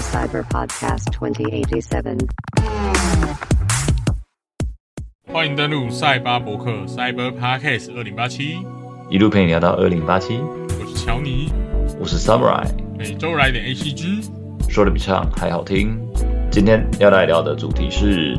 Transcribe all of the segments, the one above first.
to Cyber Podcast 2087. 欢迎登录赛巴博客 Cyber Podcast 二零八七，一路陪你聊到二零八七，我是乔尼，我是 Samurai，每周来点 ACG，说的比唱还好听。今天要来聊的主题是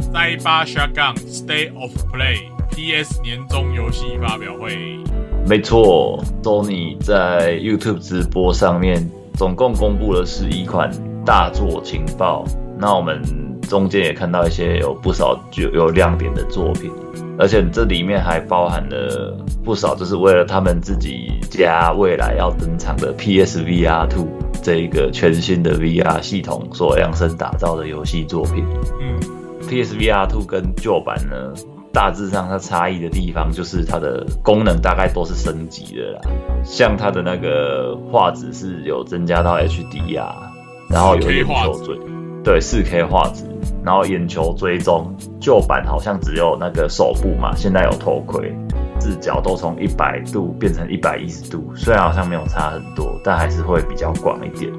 赛巴 Shotgun State of Play PS 年终游戏发表会。没错，Sony 在 YouTube 直播上面总共公布了十一款大作情报。那我们中间也看到一些有不少有有亮点的作品，而且这里面还包含了不少，就是为了他们自己家未来要登场的 PSVR Two 这一个全新的 VR 系统所量身打造的游戏作品。嗯，PSVR Two 跟旧版呢，大致上它差异的地方就是它的功能大概都是升级的啦，像它的那个画质是有增加到 HDR，然后有 4K 眼球追，对4 K 画质，然后眼球追踪，旧版好像只有那个手部嘛，现在有头盔，视角都从一百度变成一百一十度，虽然好像没有差很多，但还是会比较广一点。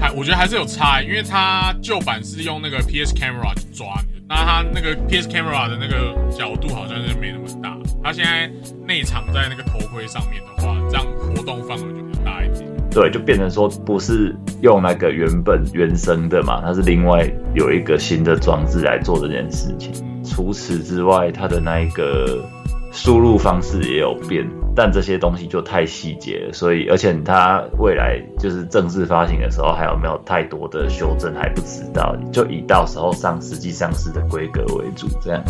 还我觉得还是有差，因为它旧版是用那个 PS Camera 去抓你的，那它那个 PS Camera 的那个角度好像是没那么大，它现在内藏在那个头盔上面的话，这样活动范围就。对，就变成说不是用那个原本原生的嘛，它是另外有一个新的装置来做这件事情。除此之外，它的那一个输入方式也有变，但这些东西就太细节，所以而且它未来就是正式发行的时候还有没有太多的修正还不知道，就以到时候上实际上市的规格为主。这样，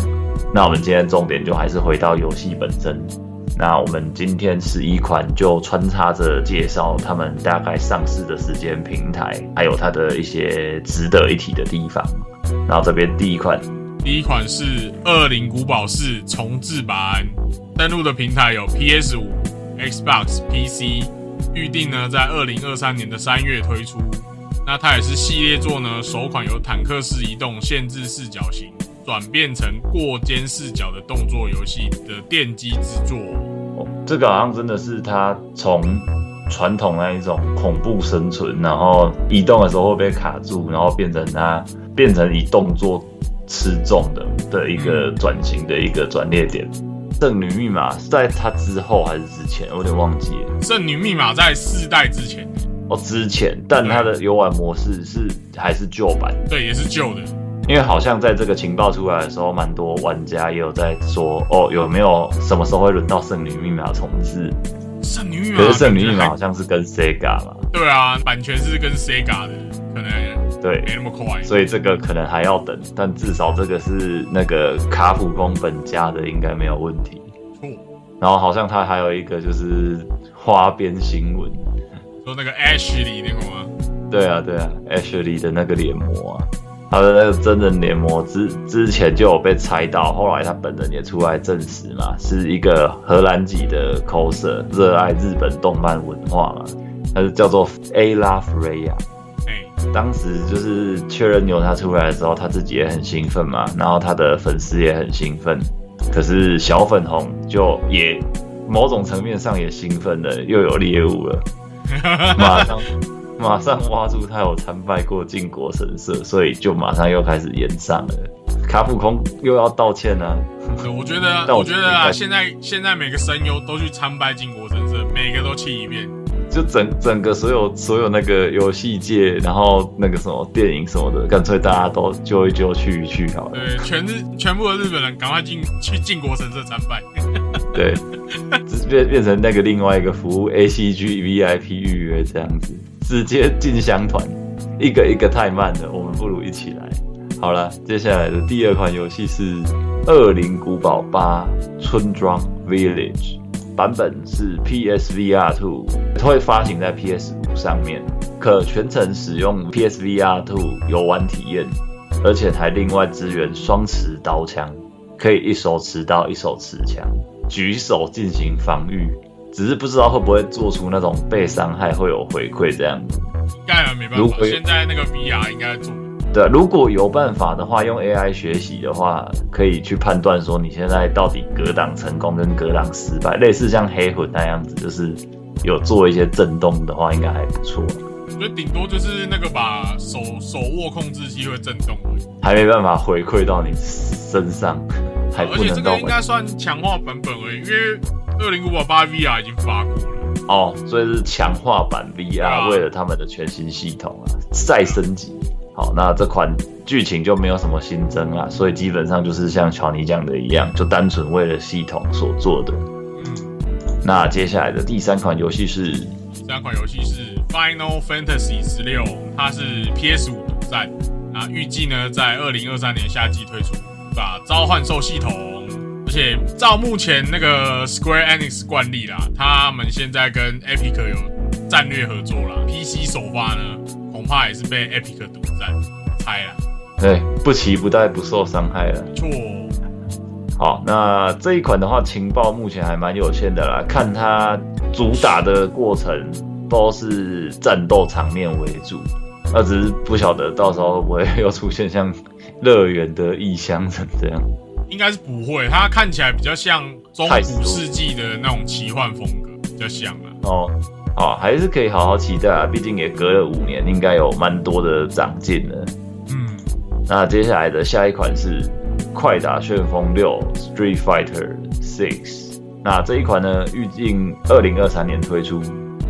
那我们今天重点就还是回到游戏本身。那我们今天十一款就穿插着介绍他们大概上市的时间、平台，还有它的一些值得一提的地方。然后这边第一款，第一款是《恶灵古堡四重置版》，登录的平台有 PS 五、Xbox、PC，预定呢在二零二三年的三月推出。那它也是系列作呢首款由坦克式移动、限制视角型转变成过肩视角的动作游戏的奠基之作。哦，这个好像真的是他从传统那一种恐怖生存，然后移动的时候会被卡住，然后变成他变成以动作吃重的的一个转型的一个转捩点。圣女密码是在它之后还是之前？我有点忘记了。圣女密码在四代之前，哦，之前，但它的游玩模式是还是旧版，对，也是旧的。因为好像在这个情报出来的时候，蛮多玩家也有在说，哦，有没有什么时候会轮到圣女密码重置？圣女密码，可是圣女密码好像是跟 Sega 嘛，对啊，版权是跟 Sega 的，可能对，没那么快。所以这个可能还要等，但至少这个是那个卡普空本家的，应该没有问题。错，然后好像他还有一个就是花边新闻，说那个 Ashley 那个吗？对啊对啊，Ashley 的那个脸模啊，他的那个真人脸模之之前就有被猜到，后来他本人也出来证实嘛，是一个荷兰籍的 coser，热爱日本动漫文化嘛，他是叫做 A La Freya。哎，当时就是确认牛他出来的时候，他自己也很兴奋嘛，然后他的粉丝也很兴奋，可是小粉红就也某种层面上也兴奋了，又有猎物了，马上马上挖出他有参拜过靖国神社，所以就马上又开始延上了。卡普空又要道歉啊，我觉得，但我我觉得啊，现在现在每个声优都去参拜靖国神社，每个都气一遍。就整整个所有所有那个游戏界，然后那个什么电影什么的，干脆大家都揪一揪去一去好了。对，全日全部的日本人赶快进去靖国神社参拜。对，变变成那个另外一个服务 ACG VIP 预约这样子，直接进香团，一个一个太慢了，我们不如一起来。好了，接下来的第二款游戏是《恶灵古堡八村庄 Village》，版本是 PSVR two 会发行在 PS 5上面，可全程使用 PSVR 2游玩体验，而且还另外支援双持刀枪，可以一手持刀一手持枪，举手进行防御。只是不知道会不会做出那种被伤害会有回馈这样子。应该没办法，如果现在那个 VR 应该做。对，如果有办法的话，用 AI 学习的话，可以去判断说你现在到底格挡成功跟格挡失败，类似像黑魂那样子，就是有做一些震动的话，应该还不错。我觉得顶多就是那个把手手握控制器会震动而已。还没办法回馈到你身上，还而且这不能到个应该算强化版本而已，因为二零五宝八 VR 已经发过了。哦，所以是强化版啊 VR，为了他们的全新系统啊，再升级。好，那这款剧情就没有什么新增啦，所以基本上就是像乔尼讲的一样，就单纯为了系统所做的。嗯，那接下来的第三款游戏是第三款游戏是 Final Fantasy 十六，它是 PS 五独占，那预计呢在二零二三年夏季推出，把召唤兽系统。而且照目前那个 Square Enix 惯例啦，他们现在跟 Epic 有战略合作啦，PC 首发呢恐怕也是被 Epic 独占，猜啦，对不期不待，不受伤害了。错。好，那这一款的话，情报目前还蛮有限的啦。看它主打的过程都是战斗场面为主，那只是不晓得到时候会不会又出现像乐园的异乡人这样。应该是不会，它看起来比较像中古世纪的那种奇幻风格，比较像啊。哦，好，还是可以好好期待啊，毕竟也隔了五年，应该有蛮多的长进了。嗯，那接下来的下一款是《快打旋风六 Street Fighter Six》，那这一款呢，预计二零二三年推出，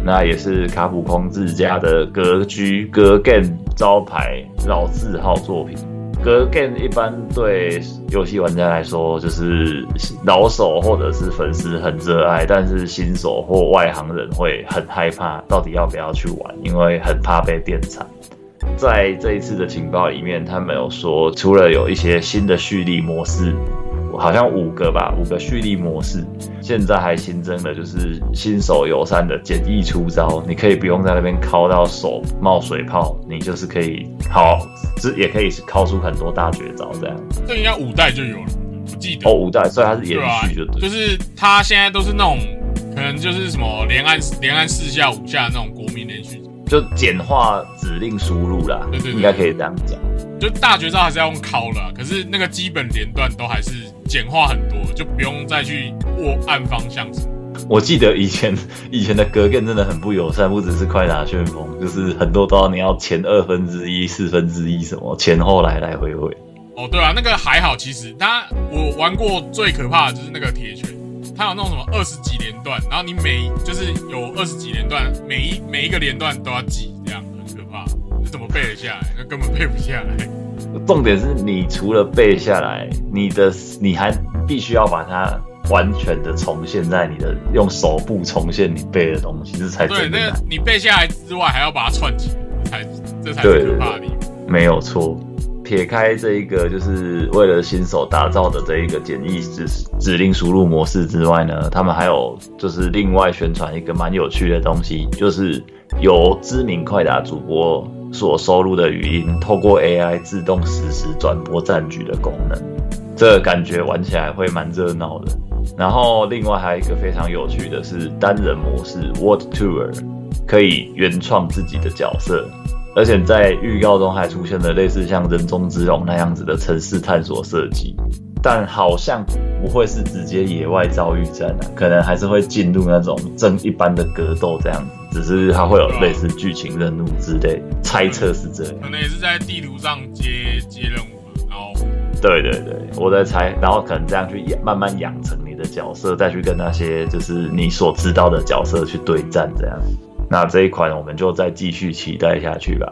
那也是卡普空自家的格局格 game 招牌老字号作品。格 game 一般对游戏玩家来说，就是老手或者是粉丝很热爱，但是新手或外行人会很害怕，到底要不要去玩，因为很怕被电惨。在这一次的情报里面，他没有说，除了有一些新的蓄力模式，好像五个吧，五个蓄力模式，现在还新增了就是新手友善的简易出招，你可以不用在那边敲到手冒水泡，你就是可以好，这也可以敲出很多大绝招这样。这应该五代就有了，我记得。哦，五代，所以它是延续就，对。就是它现在都是那种，可能就是什么连按连按四下五下那种国民连续，就简化指令输入啦，对对对应该可以这样讲。就大绝招还是要用敲的啊，可是那个基本连段都还是简化很多，就不用再去握按方向。我记得以前以前的格 game 真的很不友善，不只是快打旋风，就是很多都要你要前二分之一、四分之一什么，前后来来回回。哦，对啊，那个还好，其实它我玩过最可怕的就是那个铁拳，它有那种什么二十几连段，然后你每就是有二十几连段，每一每一个连段都要记，这样很可怕。你怎么背得下来？那根本背不下来。重点是你除了背下来，你的你还必须要把它完全的重现在你的用手部重现你背的东西，这才对，那个。你背下来之外，还要把它串起才这才对是可怕的。没有错。撇开这一个就是为了新手打造的这一个简易指指令输入模式之外呢，他们还有就是另外宣传一个蛮有趣的东西，就是由知名快打主播所收录的语音，透过 AI 自动实时转播战局的功能。这感觉玩起来会蛮热闹的。然后另外还有一个非常有趣的是单人模式 World Tour，可以原创自己的角色。而且在预告中还出现了类似像人中之龙那样子的城市探索设计，但好像不会是直接野外遭遇战啊，可能还是会进入那种正一般的格斗这样子，只是它会有类似剧情任务之类，猜测是这样。可能也是在地图上接接任务嘛，然后对对对，我在猜，然后可能这样去养慢慢养成你的角色，再去跟那些就是你所知道的角色去对战这样。那这一款我们就再继续期待下去吧。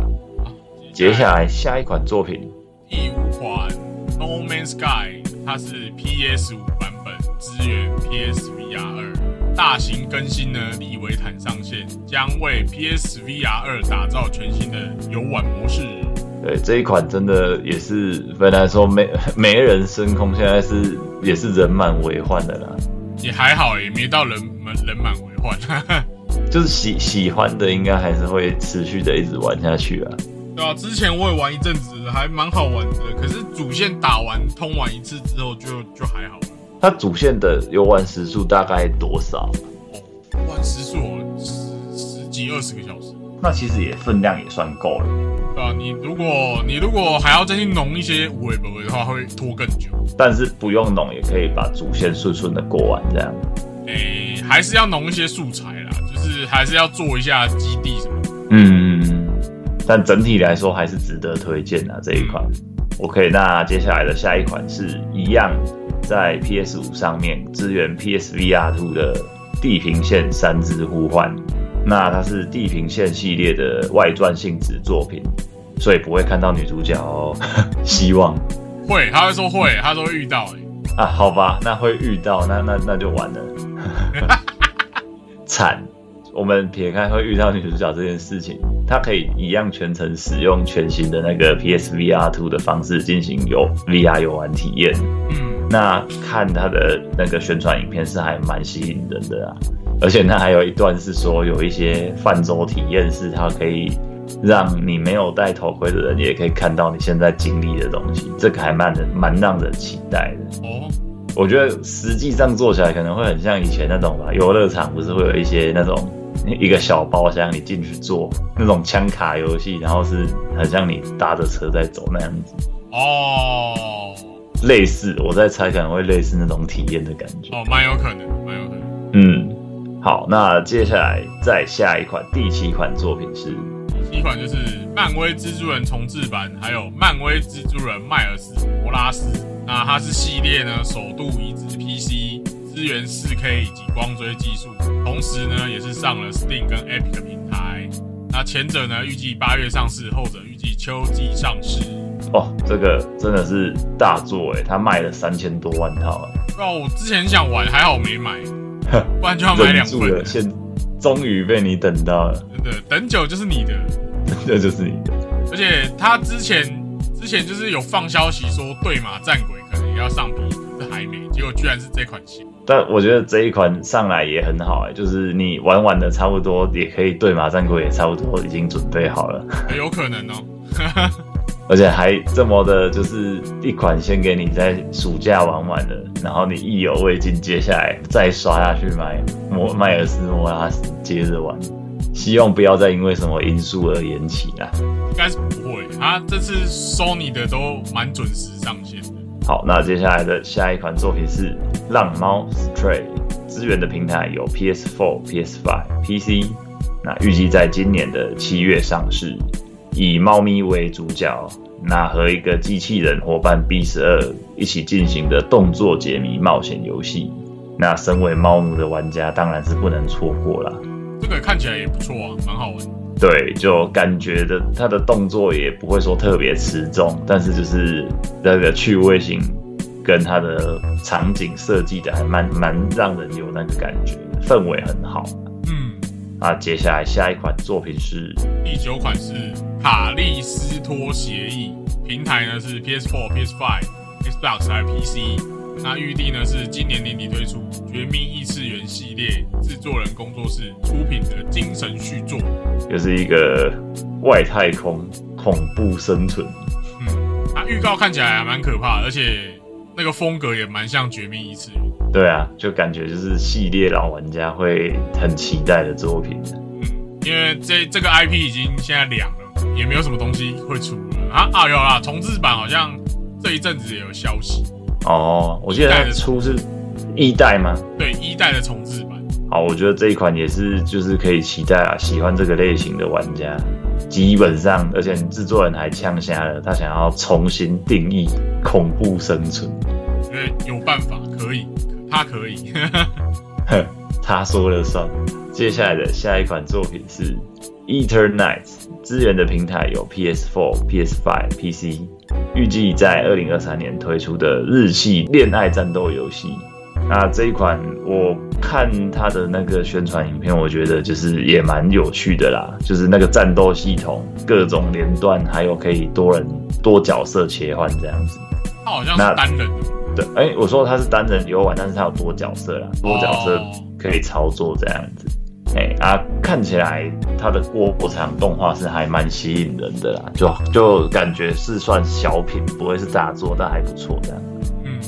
接下来下一款作品第五款《No Man's Sky》，它是 PS 五版本，支援 PSVR 二，大型更新呢，利维坦上线，将为 PSVR 二打造全新的游玩模式。对这一款真的也是本来说没 没人升空，现在是也是人满为患的啦。也还好，也没到人满人满为患。就是喜喜欢的应该还是会持续的一直玩下去啊。对啊，之前我也玩一阵子，还蛮好玩的。可是主线打完通完一次之后就，就还好了。它主线的游玩时数大概多少？哦，玩时速哦十十几二十个小时。那其实也分量也算够了。对啊，你如果你如果还要再去弄一些无为不为的话，会拖更久。但是不用弄也可以把主线顺顺的过完，这样。诶、还是要弄一些素材啦，就是还是要做一下基地什么的。嗯，但整体来说还是值得推荐啊这一款。OK，那接下来的下一款是一样在 PS 五上面支援 PSVR Two 的《地平线：三之呼唤》。那它是《地平线》系列的外传性质作品，所以不会看到女主角哦。希望会，他会说会，他说会遇到、欸。啊，好吧，那会遇到，那那那就完了，惨。我们撇开会遇到女主角这件事情，它可以一样全程使用全新的那个 PSVR 2的方式进行游 VR 游玩体验。嗯，那看它的那个宣传影片是还蛮吸引人的啊，而且那还有一段是说有一些泛舟体验是它可以让你没有戴头盔的人也可以看到你现在经历的东西，这个还蛮人蛮让人期待的。哦，我觉得实际上做起来可能会很像以前那种吧，游乐场不是会有一些那种一个小包厢，你进去坐那种枪卡游戏，然后是很像你搭着车在走那样子，哦，类似我在猜可能会类似那种体验的感觉。哦，蛮有可能，蛮有可能。嗯，好，那接下来再下一款第七款作品是第一款就是漫威蜘蛛人重置版，还有漫威蜘蛛人迈尔斯摩拉斯。那它是系列呢首度移植 PC，支援 4K 以及光追技术，同时呢也是上了 Steam 跟 Epic 平台。那前者呢预计八月上市，后者预计秋季上市。哦，这个真的是大作哎，它卖了三千多万套诶，哦，我之前想玩，还好没买，不然就要买两份住了，。现终于被你等到了，真的，等久就是你的。这就是你的。而且他之前之前就是有放消息说对马战鬼可能也要上 P，可是还没，结果居然是这款先。但我觉得这一款上来也很好哎、就是你玩完的差不多，也可以对马战鬼也差不多已经准备好了，有可能哦。而且还这么的，就是一款先给你在暑假玩完了，然后你意犹未尽，接下来再刷下去买摩迈尔斯摩拉斯接着玩，希望不要再因为什么因素而延期啦。应该是不会，他这次 Sony 的都蛮准时上线的。好，那接下来的下一款作品是《浪猫 Stray》，支援的平台有 PS4、PS5、PC，那预计在今年的七月上市，以猫咪为主角，那和一个机器人伙伴 B 十二一起进行的动作解谜冒险游戏。那身为猫奴的玩家当然是不能错过啦。这个看起来也不错啊，蛮好玩。对，就感觉的他的动作也不会说特别持重，但是就是那个趣味性跟他的场景设计的还蛮蛮让人有那个感觉，氛围很好。嗯，那接下来下一款作品是第九款是卡利斯托协议，平台呢是 PS4、PS5、Xbox 还有 PC。那玉帝呢是今年年底推出《绝命异次元》系列制作人工作室出品的精神续作。就是一个外太空恐怖生存，嗯，它预告看起来还蛮可怕的，而且那个风格也蛮像《绝命异次元》。对啊，就感觉就是系列老玩家会很期待的作品。嗯，因为这这个 IP 已经现在凉了，也没有什么东西会出了啊啊有啦，重置版好像这一阵子也有消息，哦，我记得它出是一代吗？对一代的重置版，好，我觉得这一款也是，就是可以期待啊，喜欢这个类型的玩家，基本上，而且制作人还呛瞎了，他想要重新定义恐怖生存。因为有办法可以，他可以，哼，他说了算。接下来的下一款作品是《Eternite》，支援的平台有 PS4、PS5、PC，预计在二零二三年推出的日系恋爱战斗游戏。那这一款我看它的那个宣传影片，我觉得就是也蛮有趣的啦，就是那个战斗系统、各种连段，还有可以多人多角色切换这样子。他好像单人的，对，哎、我说它是单人游玩，但是它有多角色啦，多角色哦可以操作这样子。哎、啊，看起来它的过场动画是还蛮吸引人的啦，就就感觉是算小品，不会是大作，但还不错这样。嗯，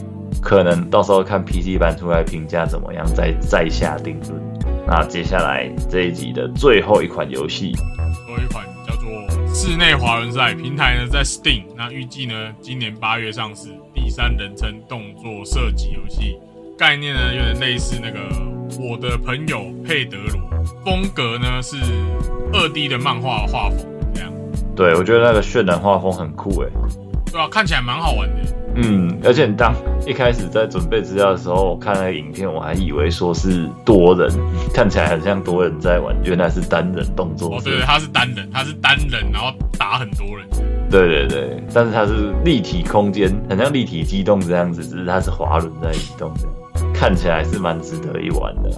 可能到时候看 PC 版出来评价怎么样，再再下定论。那接下来这一集的最后一款游戏，最后一款叫做《室内滑轮赛》，平台呢在 Steam，那预计呢今年八月上市，第三人称动作射击游戏，概念呢有点类似那个我的朋友佩德罗，风格呢是二 D 的漫画画风这样。对我觉得那个渲染画风很酷哎。对啊，看起来蛮好玩的。嗯，而且当一开始在准备资料的时候，我看那个影片，我还以为说是多人，看起来很像多人在玩，原来是单人动作。哦，对对，他是单人，他是单人，然后打很多人。对对对，但是它是立体空间，很像立体机动这样子，只是它是滑轮在移动的，看起来是蛮值得一玩的。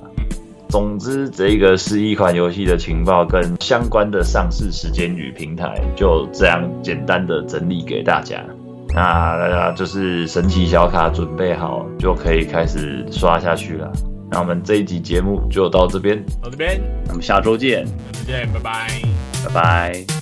总之，这个是一款游戏的情报跟相关的上市时间与平台，就这样简单的整理给大家。那大家就是神奇小卡准备好，就可以开始刷下去了。那我们这一集节目就到这边，到这边，那么下周见，再见，拜拜。拜拜。